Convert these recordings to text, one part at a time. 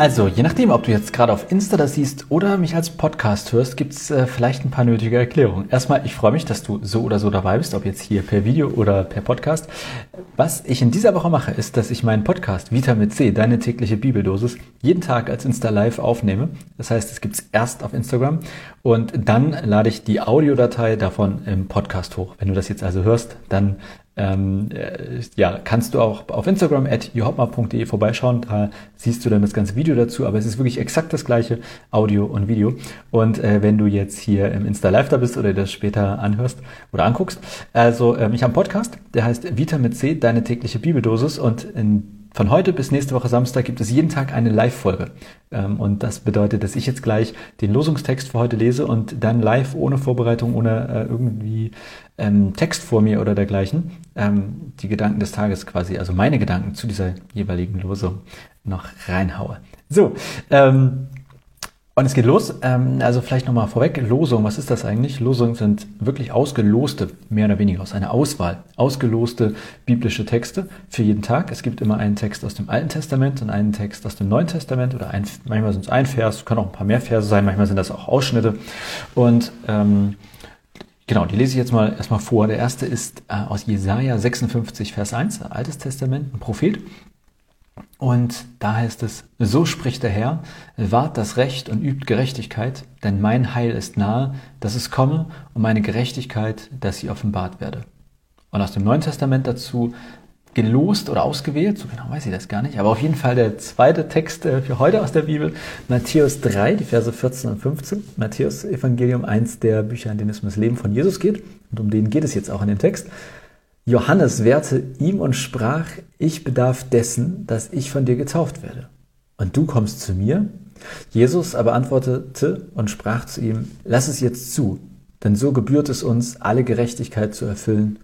Also, je nachdem, ob du jetzt gerade auf Insta das siehst oder mich als Podcast hörst, gibt's äh, vielleicht ein paar nötige Erklärungen. Erstmal, ich freue mich, dass du so oder so dabei bist, ob jetzt hier per Video oder per Podcast. Was ich in dieser Woche mache, ist, dass ich meinen Podcast Vitamin C, deine tägliche Bibeldosis, jeden Tag als Insta Live aufnehme. Das heißt, es gibt's erst auf Instagram und dann lade ich die Audiodatei davon im Podcast hoch. Wenn du das jetzt also hörst, dann ähm, äh, ja, kannst du auch auf Instagram at johopma.de vorbeischauen. Da siehst du dann das ganze Video dazu, aber es ist wirklich exakt das gleiche Audio und Video. Und äh, wenn du jetzt hier im Insta Live da bist oder das später anhörst oder anguckst, also ähm, ich habe einen Podcast, der heißt Vita mit C, deine tägliche Bibeldosis und in von heute bis nächste Woche Samstag gibt es jeden Tag eine Live-Folge. Ähm, und das bedeutet, dass ich jetzt gleich den Losungstext für heute lese und dann live ohne Vorbereitung, ohne äh, irgendwie ähm, Text vor mir oder dergleichen, ähm, die Gedanken des Tages quasi, also meine Gedanken zu dieser jeweiligen Losung noch reinhaue. So, ähm, und es geht los. Ähm, also vielleicht nochmal vorweg, Losung, was ist das eigentlich? Losungen sind wirklich ausgeloste, mehr oder weniger aus einer Auswahl, ausgeloste biblische Texte für jeden Tag. Es gibt immer einen Text aus dem Alten Testament und einen Text aus dem Neuen Testament oder ein, manchmal sind es ein Vers, können auch ein paar mehr Verse sein, manchmal sind das auch Ausschnitte. Und ähm, Genau, die lese ich jetzt mal erstmal vor. Der erste ist äh, aus Jesaja 56, Vers 1, Altes Testament, ein Prophet. Und da heißt es, so spricht der Herr, wahrt das Recht und übt Gerechtigkeit, denn mein Heil ist nahe, dass es komme und meine Gerechtigkeit, dass sie offenbart werde. Und aus dem Neuen Testament dazu gelost oder ausgewählt, so genau weiß ich das gar nicht, aber auf jeden Fall der zweite Text äh, für heute aus der Bibel, Matthäus 3, die Verse 14 und 15. Matthäus Evangelium, eins der Bücher, in denen es um das Leben von Jesus geht. Und um den geht es jetzt auch in dem Text. Johannes wehrte ihm und sprach, ich bedarf dessen, dass ich von dir getauft werde. Und du kommst zu mir? Jesus aber antwortete und sprach zu ihm, lass es jetzt zu, denn so gebührt es uns, alle Gerechtigkeit zu erfüllen.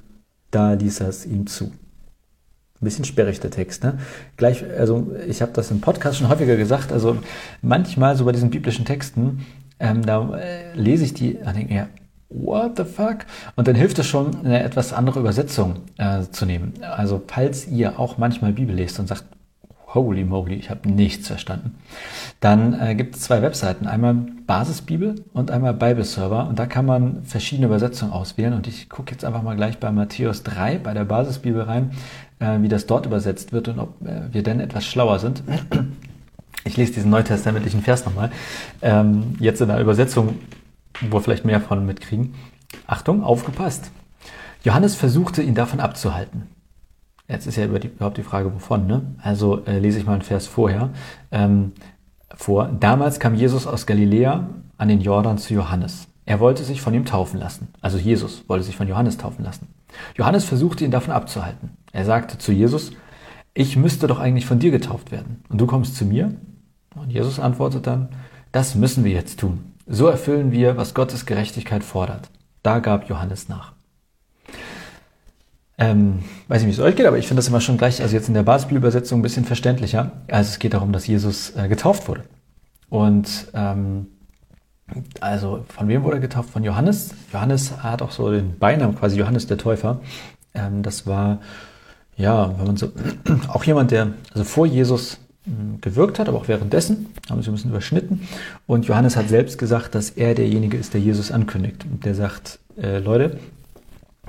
Da ließ er es ihm zu. Ein bisschen sperrig der Text, ne? Gleich, also ich habe das im Podcast schon häufiger gesagt, also manchmal so bei diesen biblischen Texten, ähm, da äh, lese ich die und denke, ja, what the fuck? Und dann hilft es schon, eine etwas andere Übersetzung äh, zu nehmen. Also falls ihr auch manchmal Bibel lest und sagt, holy moly, ich habe nichts verstanden, dann äh, gibt es zwei Webseiten. Einmal Basisbibel und einmal Bibleserver. Und da kann man verschiedene Übersetzungen auswählen. Und ich gucke jetzt einfach mal gleich bei Matthäus 3, bei der Basisbibel rein, äh, wie das dort übersetzt wird und ob äh, wir denn etwas schlauer sind. Ich lese diesen neutestamentlichen Vers nochmal. Ähm, jetzt in der Übersetzung wo wir vielleicht mehr von mitkriegen. Achtung, aufgepasst. Johannes versuchte ihn davon abzuhalten. Jetzt ist ja überhaupt die Frage, wovon. Ne? Also äh, lese ich mal einen Vers vorher ähm, vor. Damals kam Jesus aus Galiläa an den Jordan zu Johannes. Er wollte sich von ihm taufen lassen. Also Jesus wollte sich von Johannes taufen lassen. Johannes versuchte ihn davon abzuhalten. Er sagte zu Jesus, ich müsste doch eigentlich von dir getauft werden. Und du kommst zu mir? Und Jesus antwortet dann, das müssen wir jetzt tun. So erfüllen wir, was Gottes Gerechtigkeit fordert. Da gab Johannes nach. Ähm, weiß nicht, wie es euch geht, aber ich finde das immer schon gleich, also jetzt in der Basisbibelübersetzung ein bisschen verständlicher. Also es geht darum, dass Jesus äh, getauft wurde. Und ähm, also von wem wurde er getauft? Von Johannes. Johannes hat auch so den Beinamen quasi Johannes der Täufer. Ähm, das war ja, wenn man so auch jemand, der also vor Jesus gewirkt hat, aber auch währenddessen, haben sie ein bisschen überschnitten. Und Johannes hat selbst gesagt, dass er derjenige ist, der Jesus ankündigt. Und der sagt, äh, Leute,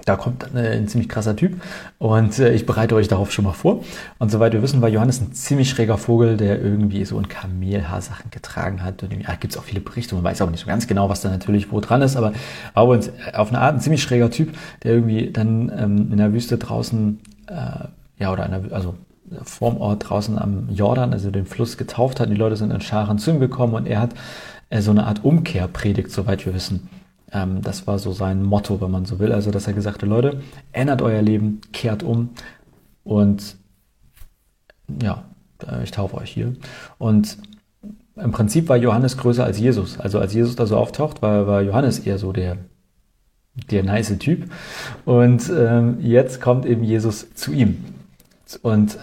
da kommt äh, ein ziemlich krasser Typ und äh, ich bereite euch darauf schon mal vor. Und soweit wir wissen, war Johannes ein ziemlich schräger Vogel, der irgendwie so ein Kamelhaarsachen getragen hat. Und ja, gibt es auch viele Berichte, man weiß auch nicht so ganz genau, was da natürlich wo dran ist, aber aber auf eine Art ein ziemlich schräger Typ, der irgendwie dann ähm, in der Wüste draußen, äh, ja, oder einer, also vorm Ort draußen am Jordan, also den Fluss, getauft hat. Die Leute sind in Scharen zu ihm gekommen und er hat äh, so eine Art Umkehr predigt, soweit wir wissen. Ähm, das war so sein Motto, wenn man so will. Also, dass er gesagt hat, Leute, ändert euer Leben, kehrt um und ja, äh, ich taufe euch hier. Und im Prinzip war Johannes größer als Jesus. Also als Jesus da so auftaucht, war, war Johannes eher so der, der nice Typ. Und ähm, jetzt kommt eben Jesus zu ihm. Und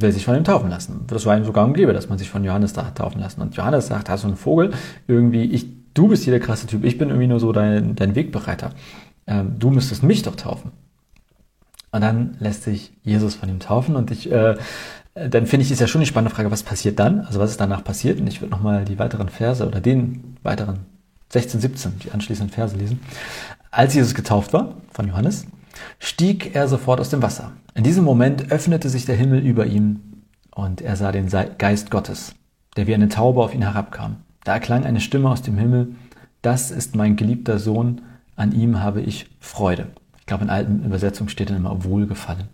will sich von ihm taufen lassen. Das war ihm sogar ein Gebe, dass man sich von Johannes da hat taufen lassen. Und Johannes sagt, hast du einen Vogel, irgendwie, ich, du bist hier der krasse Typ, ich bin irgendwie nur so dein, dein Wegbereiter. Ähm, du müsstest mich doch taufen. Und dann lässt sich Jesus von ihm taufen und ich äh, dann finde ich, ist ja schon die spannende Frage, was passiert dann? Also was ist danach passiert? Und ich würde nochmal die weiteren Verse oder den weiteren 16, 17, die anschließenden Verse lesen. Als Jesus getauft war von Johannes, stieg er sofort aus dem Wasser. In diesem Moment öffnete sich der Himmel über ihm und er sah den Geist Gottes, der wie eine Taube auf ihn herabkam. Da erklang eine Stimme aus dem Himmel, das ist mein geliebter Sohn, an ihm habe ich Freude. Ich glaube, in alten Übersetzungen steht dann immer Wohlgefallen.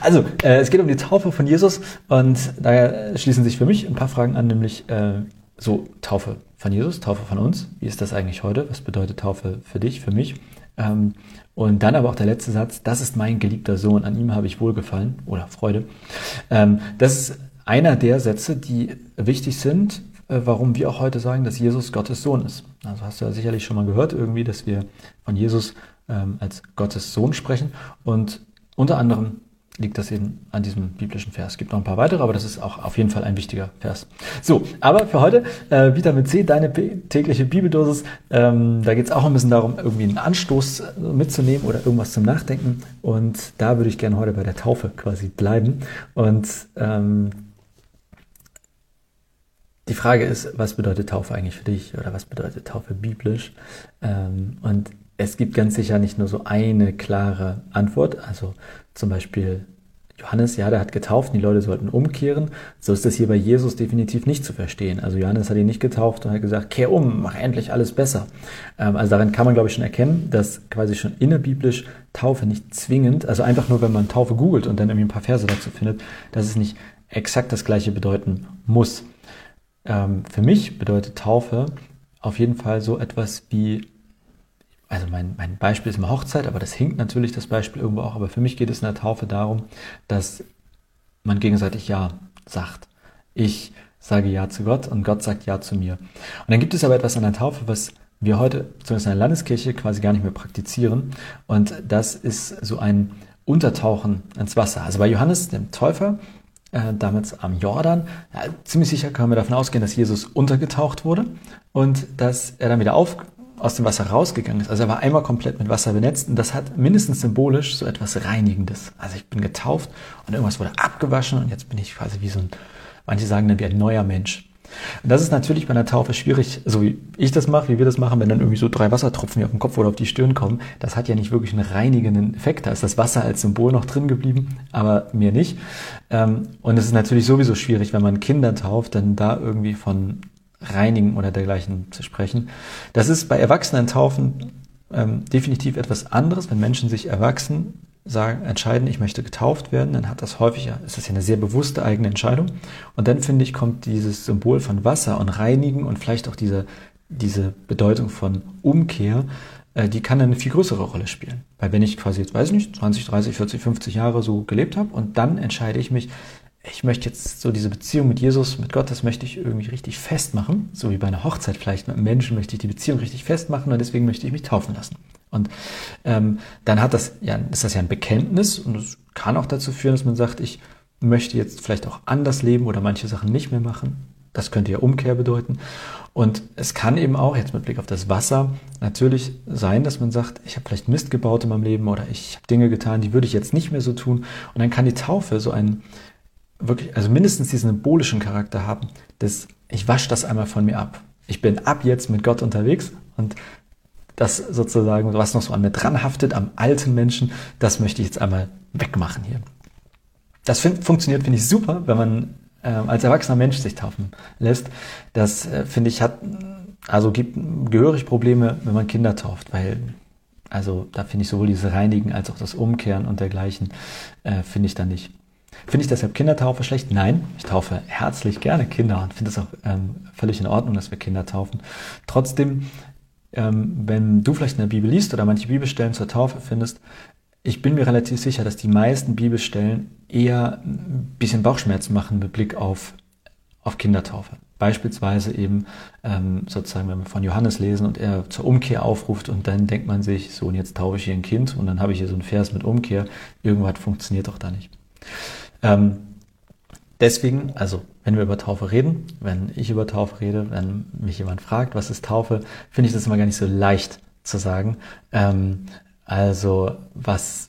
Also, äh, es geht um die Taufe von Jesus und da schließen sich für mich ein paar Fragen an, nämlich äh, so Taufe von Jesus, Taufe von uns. Wie ist das eigentlich heute? Was bedeutet Taufe für dich, für mich? Ähm, und dann aber auch der letzte Satz, das ist mein geliebter Sohn, an ihm habe ich Wohlgefallen oder Freude. Ähm, das ist einer der Sätze, die wichtig sind, äh, warum wir auch heute sagen, dass Jesus Gottes Sohn ist. Also hast du ja sicherlich schon mal gehört irgendwie, dass wir von Jesus ähm, als Gottes Sohn sprechen. Und unter anderem liegt das eben an diesem biblischen Vers. Es gibt noch ein paar weitere, aber das ist auch auf jeden Fall ein wichtiger Vers. So, aber für heute äh, Vitamin C, deine tägliche Bibeldosis. Ähm, da geht es auch ein bisschen darum, irgendwie einen Anstoß äh, mitzunehmen oder irgendwas zum Nachdenken. Und da würde ich gerne heute bei der Taufe quasi bleiben. Und ähm, die Frage ist, was bedeutet Taufe eigentlich für dich oder was bedeutet Taufe biblisch? Ähm, und es gibt ganz sicher nicht nur so eine klare Antwort. Also zum Beispiel Johannes, ja, der hat getauft, die Leute sollten umkehren. So ist das hier bei Jesus definitiv nicht zu verstehen. Also Johannes hat ihn nicht getauft und hat gesagt, kehr um, mach endlich alles besser. Ähm, also daran kann man, glaube ich, schon erkennen, dass quasi schon innerbiblisch Taufe nicht zwingend, also einfach nur, wenn man Taufe googelt und dann irgendwie ein paar Verse dazu findet, dass es nicht exakt das gleiche bedeuten muss. Ähm, für mich bedeutet Taufe auf jeden Fall so etwas wie also mein, mein Beispiel ist immer Hochzeit, aber das hinkt natürlich das Beispiel irgendwo auch. Aber für mich geht es in der Taufe darum, dass man gegenseitig Ja sagt. Ich sage Ja zu Gott und Gott sagt Ja zu mir. Und dann gibt es aber etwas an der Taufe, was wir heute, zumindest in der Landeskirche, quasi gar nicht mehr praktizieren. Und das ist so ein Untertauchen ins Wasser. Also bei Johannes, dem Täufer, äh, damals am Jordan, ja, ziemlich sicher können wir davon ausgehen, dass Jesus untergetaucht wurde und dass er dann wieder auf, aus dem Wasser rausgegangen ist. Also er war einmal komplett mit Wasser benetzt und das hat mindestens symbolisch so etwas Reinigendes. Also ich bin getauft und irgendwas wurde abgewaschen und jetzt bin ich quasi wie so ein, manche sagen dann wie ein neuer Mensch. Und das ist natürlich bei einer Taufe schwierig, so wie ich das mache, wie wir das machen, wenn dann irgendwie so drei Wassertropfen auf den Kopf oder auf die Stirn kommen. Das hat ja nicht wirklich einen reinigenden Effekt. Da ist das Wasser als Symbol noch drin geblieben, aber mir nicht. Ähm, und es ist natürlich sowieso schwierig, wenn man Kinder tauft, dann da irgendwie von reinigen oder dergleichen zu sprechen. Das ist bei Erwachsenen-Taufen ähm, definitiv etwas anderes. Wenn Menschen sich erwachsen sagen, entscheiden, ich möchte getauft werden, dann hat das häufig, ist das ja eine sehr bewusste eigene Entscheidung. Und dann finde ich, kommt dieses Symbol von Wasser und Reinigen und vielleicht auch diese, diese Bedeutung von Umkehr, äh, die kann eine viel größere Rolle spielen. Weil wenn ich quasi jetzt, weiß ich nicht, 20, 30, 40, 50 Jahre so gelebt habe und dann entscheide ich mich, ich möchte jetzt so diese Beziehung mit Jesus, mit Gott, das möchte ich irgendwie richtig festmachen. So wie bei einer Hochzeit vielleicht mit einem Menschen möchte ich die Beziehung richtig festmachen und deswegen möchte ich mich taufen lassen. Und ähm, dann hat das ja, ist das ja ein Bekenntnis und es kann auch dazu führen, dass man sagt, ich möchte jetzt vielleicht auch anders leben oder manche Sachen nicht mehr machen. Das könnte ja Umkehr bedeuten. Und es kann eben auch, jetzt mit Blick auf das Wasser, natürlich sein, dass man sagt, ich habe vielleicht Mist gebaut in meinem Leben oder ich habe Dinge getan, die würde ich jetzt nicht mehr so tun. Und dann kann die Taufe so ein, wirklich, also mindestens diesen symbolischen Charakter haben, dass ich wasche das einmal von mir ab. Ich bin ab jetzt mit Gott unterwegs und das sozusagen, was noch so an mir dran haftet, am alten Menschen, das möchte ich jetzt einmal wegmachen hier. Das find, funktioniert, finde ich, super, wenn man äh, als erwachsener Mensch sich taufen lässt. Das, äh, finde ich, hat, also gibt gehörig Probleme, wenn man Kinder tauft, weil also da finde ich sowohl dieses Reinigen als auch das Umkehren und dergleichen, äh, finde ich da nicht. Finde ich deshalb Kindertaufe schlecht? Nein, ich taufe herzlich gerne Kinder und finde es auch ähm, völlig in Ordnung, dass wir Kinder taufen. Trotzdem, ähm, wenn du vielleicht in der Bibel liest oder manche Bibelstellen zur Taufe findest, ich bin mir relativ sicher, dass die meisten Bibelstellen eher ein bisschen Bauchschmerzen machen mit Blick auf, auf Kindertaufe. Beispielsweise eben ähm, sozusagen, wenn wir von Johannes lesen und er zur Umkehr aufruft und dann denkt man sich, so und jetzt taufe ich hier ein Kind und dann habe ich hier so einen Vers mit Umkehr. Irgendwas funktioniert doch da nicht. Ähm, deswegen, also wenn wir über Taufe reden, wenn ich über Taufe rede, wenn mich jemand fragt, was ist Taufe, finde ich das immer gar nicht so leicht zu sagen. Ähm, also was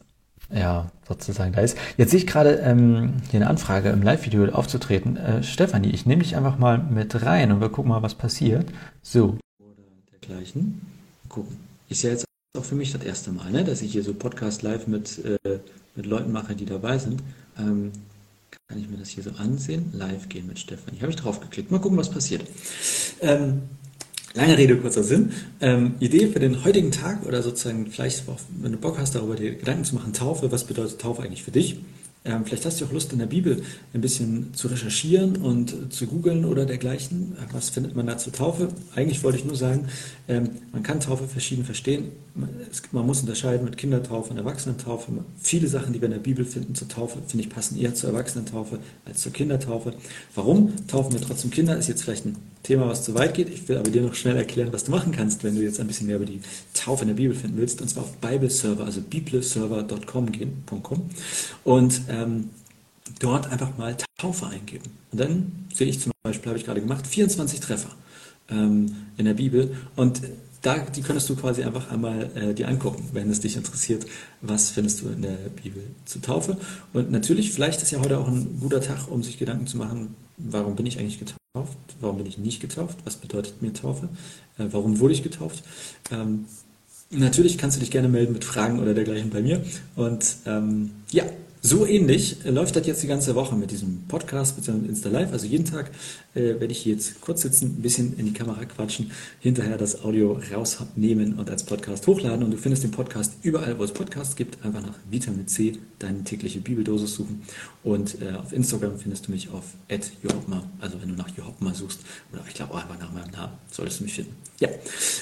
ja, sozusagen da ist. Jetzt sehe ich gerade ähm, hier eine Anfrage im Live-Video aufzutreten. Äh, Stefanie, ich nehme dich einfach mal mit rein und wir gucken mal, was passiert. So. Oder dergleichen. Gucken. Ist ja jetzt auch für mich das erste Mal, ne, dass ich hier so Podcast live mit, äh, mit Leuten mache, die dabei sind. Ähm, kann ich mir das hier so ansehen? Live gehen mit Stefanie. Habe ich drauf geklickt. Mal gucken, was passiert. Ähm, Lange Rede, kurzer Sinn. Ähm, Idee für den heutigen Tag oder sozusagen vielleicht, wenn du Bock hast, darüber dir Gedanken zu machen, Taufe, was bedeutet Taufe eigentlich für dich? Ähm, vielleicht hast du auch Lust, in der Bibel ein bisschen zu recherchieren und zu googeln oder dergleichen. Was findet man da zur Taufe? Eigentlich wollte ich nur sagen, ähm, man kann Taufe verschieden verstehen. Man, es, man, muss unterscheiden mit Kindertaufe und Erwachsenentaufe. Viele Sachen, die wir in der Bibel finden zur Taufe, finde ich, passen eher zur Erwachsenentaufe als zur Kindertaufe. Warum taufen wir trotzdem Kinder? Ist jetzt vielleicht ein Thema, was zu weit geht. Ich will aber dir noch schnell erklären, was du machen kannst, wenn du jetzt ein bisschen mehr über die Taufe in der Bibel finden willst. Und zwar auf Bibleserver, also bibleserver.com gehen. Und ähm, dort einfach mal Taufe eingeben. Und dann sehe ich zum Beispiel, habe ich gerade gemacht, 24 Treffer ähm, in der Bibel. Und da, die könntest du quasi einfach einmal äh, dir angucken, wenn es dich interessiert, was findest du in der Bibel zur Taufe. Und natürlich, vielleicht ist ja heute auch ein guter Tag, um sich Gedanken zu machen, warum bin ich eigentlich getauft, warum bin ich nicht getauft, was bedeutet mir Taufe, äh, warum wurde ich getauft. Ähm, natürlich kannst du dich gerne melden mit Fragen oder dergleichen bei mir. Und ähm, ja, so ähnlich läuft das jetzt die ganze Woche mit diesem Podcast bzw. Insta Live. Also jeden Tag äh, werde ich hier jetzt kurz sitzen, ein bisschen in die Kamera quatschen, hinterher das Audio rausnehmen und als Podcast hochladen. Und du findest den Podcast überall, wo es Podcasts gibt. Einfach nach Vitamin C deine tägliche Bibeldosis suchen. Und äh, auf Instagram findest du mich auf @johopma. Also wenn du nach Johopma suchst oder ich glaube auch einfach nach meinem Namen, solltest du mich finden. Ja,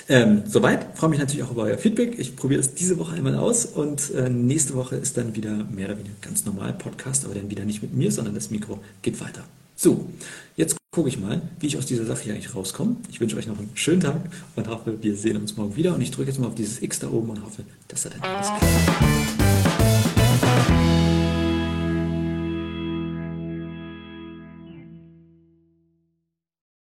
ähm, soweit. Freue mich natürlich auch über euer Feedback. Ich probiere es diese Woche einmal aus und äh, nächste Woche ist dann wieder mehr oder weniger ganz normal Podcast, aber dann wieder nicht mit mir, sondern das Mikro geht weiter. So, jetzt gucke ich mal, wie ich aus dieser Sache hier eigentlich rauskomme. Ich wünsche euch noch einen schönen Tag und hoffe, wir sehen uns morgen wieder. Und ich drücke jetzt mal auf dieses X da oben und hoffe, dass das dann alles klappt.